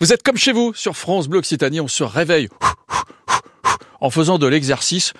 Vous êtes comme chez vous, sur France Bleu Occitanie, on se réveille en faisant de l'exercice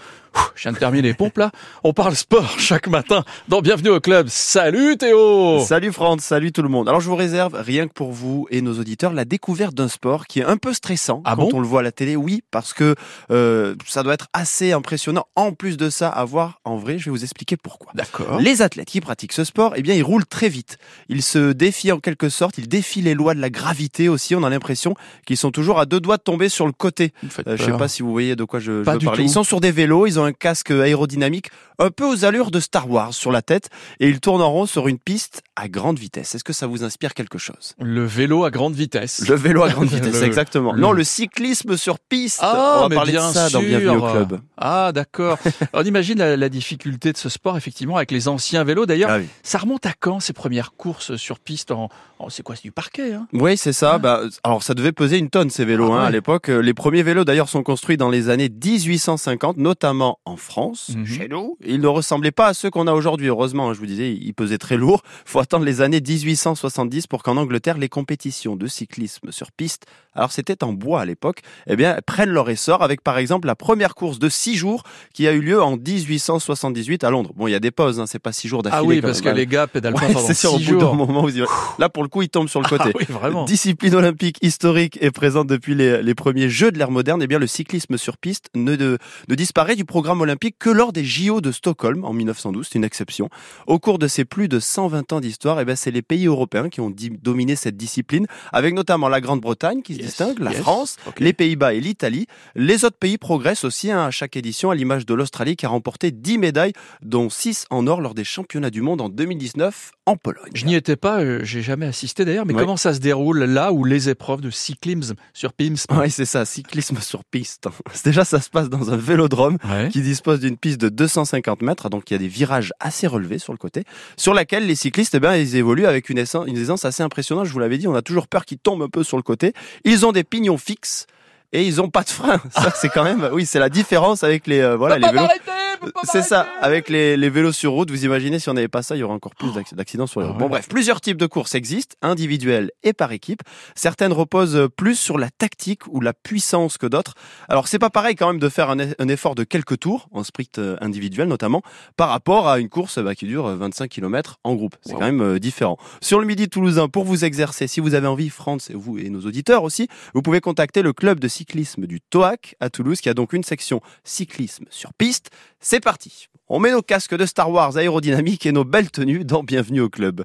je viens de terminer les pompes là. On parle sport chaque matin dans Bienvenue au club. Salut Théo Salut France, salut tout le monde. Alors je vous réserve, rien que pour vous et nos auditeurs, la découverte d'un sport qui est un peu stressant ah quand on le voit à la télé. Oui, parce que euh, ça doit être assez impressionnant. En plus de ça, à voir en vrai, je vais vous expliquer pourquoi. D'accord. Les athlètes qui pratiquent ce sport, eh bien, ils roulent très vite. Ils se défient en quelque sorte, ils défient les lois de la gravité aussi. On a l'impression qu'ils sont toujours à deux doigts de tomber sur le côté. Euh, je sais pas si vous voyez de quoi je, je veux parler. Ils sont sur des vélos, ils ont un casque aérodynamique un peu aux allures de Star Wars sur la tête et ils tournent en rond sur une piste à grande vitesse. Est-ce que ça vous inspire quelque chose? Le vélo à grande vitesse. Le vélo à grande vitesse, exactement. Non, le cyclisme sur piste. Ah, On va parler de ça dans Bienvenue au club. Ah, d'accord. On imagine la, difficulté de ce sport, effectivement, avec les anciens vélos. D'ailleurs, ah ça remonte à quand ces premières courses sur piste en, c'est quoi, c'est du parquet hein? Oui, c'est ça. Ah. Bah, alors, ça devait peser une tonne ces vélos ah hein, à l'époque. Les premiers vélos, d'ailleurs, sont construits dans les années 1850, notamment en France, mhm. chez nous. Ils ne ressemblaient pas à ceux qu'on a aujourd'hui. Heureusement, hein, je vous disais, ils pesaient très lourd. Faut attendre les années 1870 pour qu'en Angleterre, les compétitions de cyclisme sur piste, alors c'était en bois à l'époque, eh bien, prennent leur essor avec, par exemple, la première course de six jours qui a eu lieu en 1878 à Londres. Bon, il y a des pauses, hein, c'est pas six jours d'affilée. Ah oui, parce que les gars pédalent pas pendant six jours. Bout moment où Là, pour le coup, ils tombent sur le côté. Ah oui, vraiment. Discipline olympique historique et présente depuis les, les premiers Jeux de l'ère moderne. Eh bien, le cyclisme sur piste ne, de, ne disparaît du programme olympique que lors des JO de Stockholm en 1912. C'est une exception. Au cours de ces plus de 120 ans d'histoire, eh bien, c'est les pays européens qui ont dominé cette discipline, avec notamment la Grande-Bretagne qui se distingue, la France, les Pays-Bas et l'Italie. Les autres pays progressent aussi hein, à chaque édition, à l'image de l'Australie qui a remporté 10 médailles, dont 6 en or lors des championnats du monde en 2019 en Pologne. Je n'y étais pas, euh, j'ai jamais assisté d'ailleurs, mais comment ça se déroule là où les épreuves de cyclisme sur piste? Oui, c'est ça, cyclisme sur piste. Déjà, ça se passe dans un vélodrome qui dispose d'une piste de 250 mètres, donc il y a des virages assez relevés sur le côté, sur laquelle les cyclistes, eh bien, ils évoluent avec une aisance, une aisance assez impressionnante. Je vous l'avais dit, on a toujours peur qu'ils tombent un peu sur le côté. Ils ont des pignons fixes et ils ont pas de frein. Ça, c'est quand même, oui, c'est la différence avec les, euh, voilà, les vélos. C'est ça. Avec les, les, vélos sur route, vous imaginez si on n'avait pas ça, il y aurait encore plus d'accidents sur les routes. Bon, bref, plusieurs types de courses existent, individuelles et par équipe. Certaines reposent plus sur la tactique ou la puissance que d'autres. Alors, c'est pas pareil quand même de faire un, un, effort de quelques tours en sprint euh, individuel notamment par rapport à une course bah, qui dure 25 km en groupe. C'est quand même euh, différent. Sur le Midi Toulousain, pour vous exercer, si vous avez envie, France et vous et nos auditeurs aussi, vous pouvez contacter le club de cyclisme du TOAC à Toulouse qui a donc une section cyclisme sur piste. C'est parti. On met nos casques de Star Wars aérodynamiques et nos belles tenues dans Bienvenue au club.